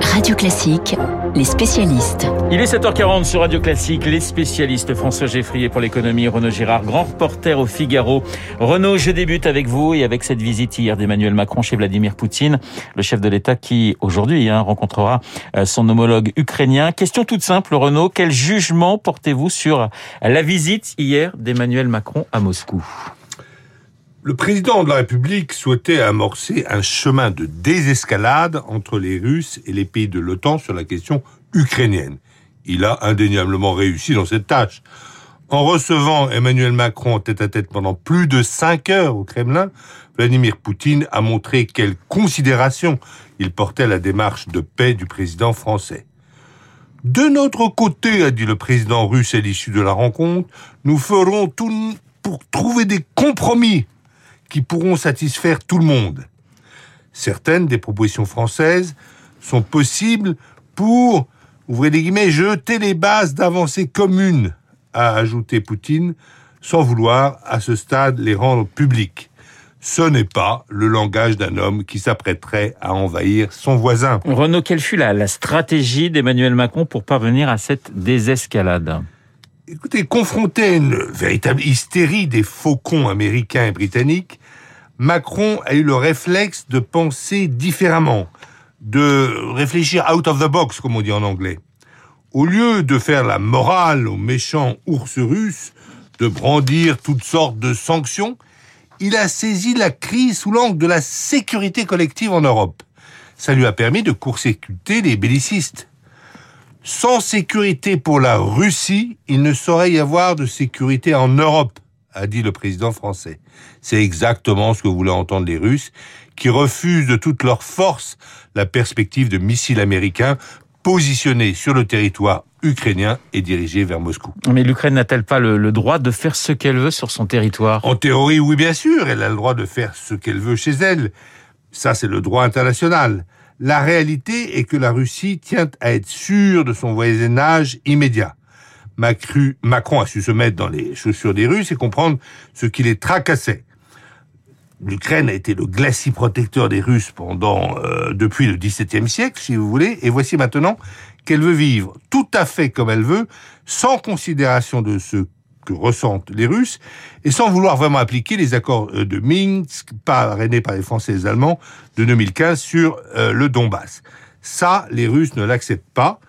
Radio Classique, les spécialistes. Il est 7h40 sur Radio Classique, les spécialistes François Geffrier pour l'économie, Renaud Girard, grand reporter au Figaro. Renaud, je débute avec vous et avec cette visite hier d'Emmanuel Macron chez Vladimir Poutine, le chef de l'État qui aujourd'hui hein, rencontrera euh, son homologue ukrainien. Question toute simple, Renaud, quel jugement portez-vous sur la visite hier d'Emmanuel Macron à Moscou? Le président de la République souhaitait amorcer un chemin de désescalade entre les Russes et les pays de l'OTAN sur la question ukrainienne. Il a indéniablement réussi dans cette tâche. En recevant Emmanuel Macron tête à tête pendant plus de cinq heures au Kremlin, Vladimir Poutine a montré quelle considération il portait à la démarche de paix du président français. De notre côté, a dit le président russe à l'issue de la rencontre, nous ferons tout pour trouver des compromis qui pourront satisfaire tout le monde. Certaines des propositions françaises sont possibles pour, ouvrez les guillemets, jeter les bases d'avancées communes, a ajouté Poutine, sans vouloir à ce stade les rendre publiques. Ce n'est pas le langage d'un homme qui s'apprêterait à envahir son voisin. Renaud, quelle fut la, la stratégie d'Emmanuel Macron pour parvenir à cette désescalade? Écoutez, confronté à une véritable hystérie des faucons américains et britanniques, Macron a eu le réflexe de penser différemment, de réfléchir out of the box, comme on dit en anglais. Au lieu de faire la morale aux méchants ours russes, de brandir toutes sortes de sanctions, il a saisi la crise sous l'angle de la sécurité collective en Europe. Ça lui a permis de court-circuiter les bellicistes. Sans sécurité pour la Russie, il ne saurait y avoir de sécurité en Europe, a dit le président français. C'est exactement ce que voulaient entendre les Russes, qui refusent de toute leur force la perspective de missiles américains positionnés sur le territoire ukrainien et dirigés vers Moscou. Mais l'Ukraine n'a-t-elle pas le, le, droit de faire ce qu'elle veut sur son territoire? En théorie, oui, bien sûr, elle a le droit de faire ce qu'elle veut chez elle. Ça, c'est le droit international. La réalité est que la Russie tient à être sûre de son voisinage immédiat. Macron a su se mettre dans les chaussures des Russes et comprendre ce qui les tracassait. L'Ukraine a été le glacis protecteur des Russes pendant euh, depuis le XVIIe siècle, si vous voulez, et voici maintenant qu'elle veut vivre tout à fait comme elle veut, sans considération de ce que ressentent les Russes et sans vouloir vraiment appliquer les accords euh, de Minsk parrainés par les Français et les Allemands de 2015 sur euh, le Donbass. Ça, les Russes ne l'acceptent pas.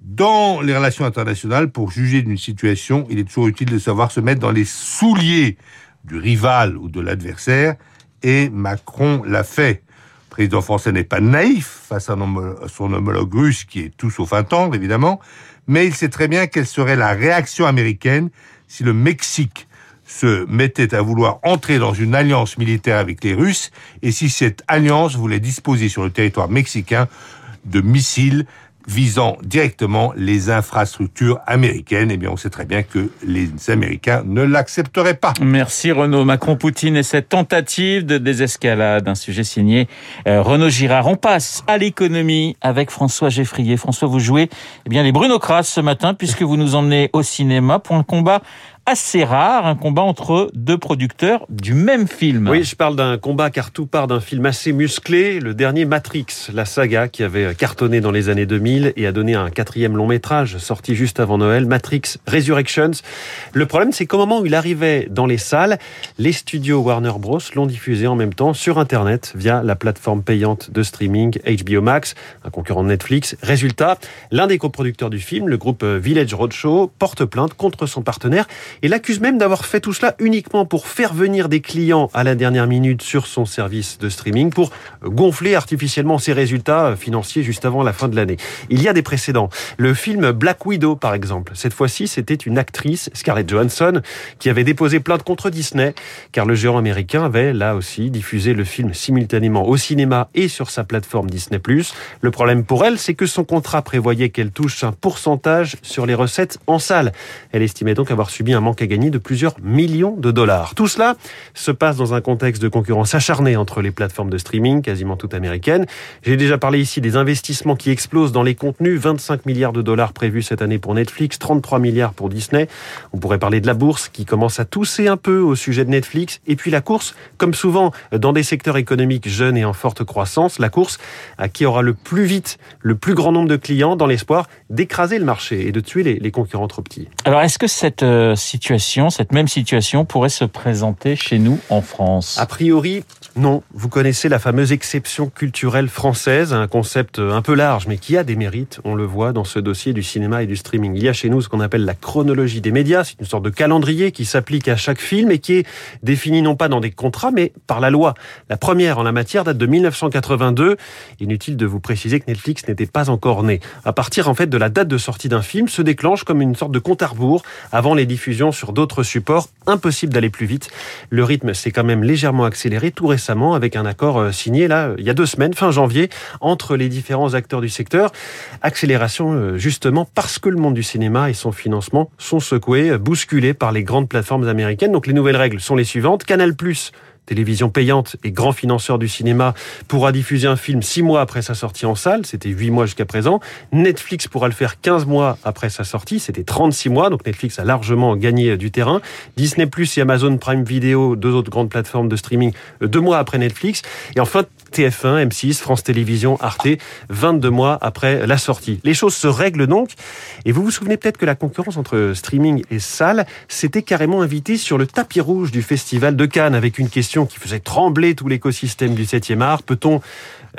Dans les relations internationales, pour juger d'une situation, il est toujours utile de savoir se mettre dans les souliers du rival ou de l'adversaire, et Macron l'a fait. Le président français n'est pas naïf face à son homologue russe, qui est tout sauf un tendre, évidemment, mais il sait très bien quelle serait la réaction américaine si le Mexique se mettait à vouloir entrer dans une alliance militaire avec les Russes et si cette alliance voulait disposer sur le territoire mexicain de missiles visant directement les infrastructures américaines. Eh bien, on sait très bien que les Américains ne l'accepteraient pas. Merci Renaud. Macron-Poutine et cette tentative de désescalade, un sujet signé euh, Renaud Girard. On passe à l'économie avec François Geffrier. François, vous jouez eh bien les Brunocrates ce matin puisque vous nous emmenez au cinéma pour un combat assez rare, un combat entre deux producteurs du même film. Oui, je parle d'un combat car tout part d'un film assez musclé, le dernier Matrix, la saga qui avait cartonné dans les années 2000 et a donné un quatrième long métrage sorti juste avant Noël, Matrix Resurrections. Le problème, c'est qu'au moment où il arrivait dans les salles, les studios Warner Bros. l'ont diffusé en même temps sur Internet via la plateforme payante de streaming HBO Max, un concurrent de Netflix. Résultat, l'un des coproducteurs du film, le groupe Village Roadshow, porte plainte contre son partenaire et l'accuse même d'avoir fait tout cela uniquement pour faire venir des clients à la dernière minute sur son service de streaming pour gonfler artificiellement ses résultats financiers juste avant la fin de l'année. Il y a des précédents. Le film Black Widow, par exemple. Cette fois-ci, c'était une actrice, Scarlett Johansson, qui avait déposé plainte contre Disney, car le géant américain avait, là aussi, diffusé le film simultanément au cinéma et sur sa plateforme Disney+. Le problème pour elle, c'est que son contrat prévoyait qu'elle touche un pourcentage sur les recettes en salle. Elle estimait donc avoir subi un manque à gagner de plusieurs millions de dollars. Tout cela se passe dans un contexte de concurrence acharnée entre les plateformes de streaming, quasiment toutes américaines. J'ai déjà parlé ici des investissements qui explosent dans les contenus, 25 milliards de dollars prévus cette année pour Netflix, 33 milliards pour Disney. On pourrait parler de la bourse qui commence à tousser un peu au sujet de Netflix, et puis la course, comme souvent dans des secteurs économiques jeunes et en forte croissance, la course à qui aura le plus vite le plus grand nombre de clients dans l'espoir d'écraser le marché et de tuer les, concurrents trop petits. Alors est-ce que cette euh, situation, cette même situation pourrait se présenter chez nous en France non. Vous connaissez la fameuse exception culturelle française, un concept un peu large mais qui a des mérites, on le voit dans ce dossier du cinéma et du streaming. Il y a chez nous ce qu'on appelle la chronologie des médias, c'est une sorte de calendrier qui s'applique à chaque film et qui est défini non pas dans des contrats mais par la loi. La première en la matière date de 1982. Inutile de vous préciser que Netflix n'était pas encore né. À partir en fait de la date de sortie d'un film se déclenche comme une sorte de compte à rebours avant les diffusions sur d'autres supports. Impossible d'aller plus vite. Le rythme s'est quand même légèrement accéléré tout récemment avec un accord euh, signé là il y a deux semaines, fin janvier, entre les différents acteurs du secteur. Accélération euh, justement parce que le monde du cinéma et son financement sont secoués, bousculés par les grandes plateformes américaines. Donc les nouvelles règles sont les suivantes. Canal télévision payante et grand financeur du cinéma, pourra diffuser un film six mois après sa sortie en salle, c'était huit mois jusqu'à présent. Netflix pourra le faire 15 mois après sa sortie, c'était 36 mois, donc Netflix a largement gagné du terrain. Disney Plus et Amazon Prime Video, deux autres grandes plateformes de streaming, euh, deux mois après Netflix. Et enfin, TF1, M6, France Télévisions, Arte, 22 mois après la sortie. Les choses se règlent donc, et vous vous souvenez peut-être que la concurrence entre streaming et salle s'était carrément invitée sur le tapis rouge du Festival de Cannes avec une question qui faisait trembler tout l'écosystème du 7e art. Peut-on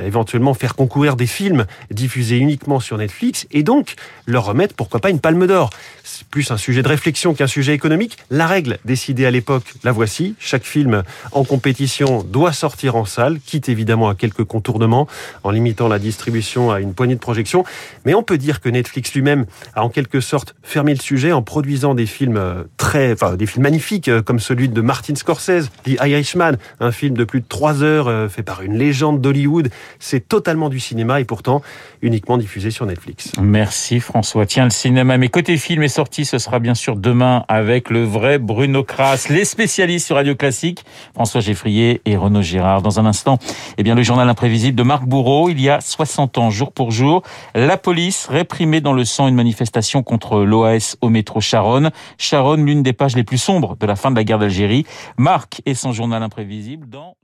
éventuellement faire concourir des films diffusés uniquement sur Netflix et donc leur remettre pourquoi pas une palme d'or. C'est plus un sujet de réflexion qu'un sujet économique. La règle décidée à l'époque, la voici. Chaque film en compétition doit sortir en salle, quitte évidemment à quelques contournements en limitant la distribution à une poignée de projections. Mais on peut dire que Netflix lui-même a en quelque sorte fermé le sujet en produisant des films euh, très, enfin des films magnifiques euh, comme celui de Martin Scorsese, The Irishman, un film de plus de trois heures euh, fait par une légende d'Hollywood c'est totalement du cinéma et pourtant uniquement diffusé sur Netflix. Merci François. Tiens, le cinéma, mais côté film est sorti, ce sera bien sûr demain avec le vrai Bruno Kras, les spécialistes sur Radio Classique, François Geffrier et Renaud Girard. Dans un instant, eh bien, le journal imprévisible de Marc Bourreau, il y a 60 ans, jour pour jour, la police réprimait dans le sang une manifestation contre l'OAS au métro Charonne. Charonne, l'une des pages les plus sombres de la fin de la guerre d'Algérie. Marc et son journal imprévisible dans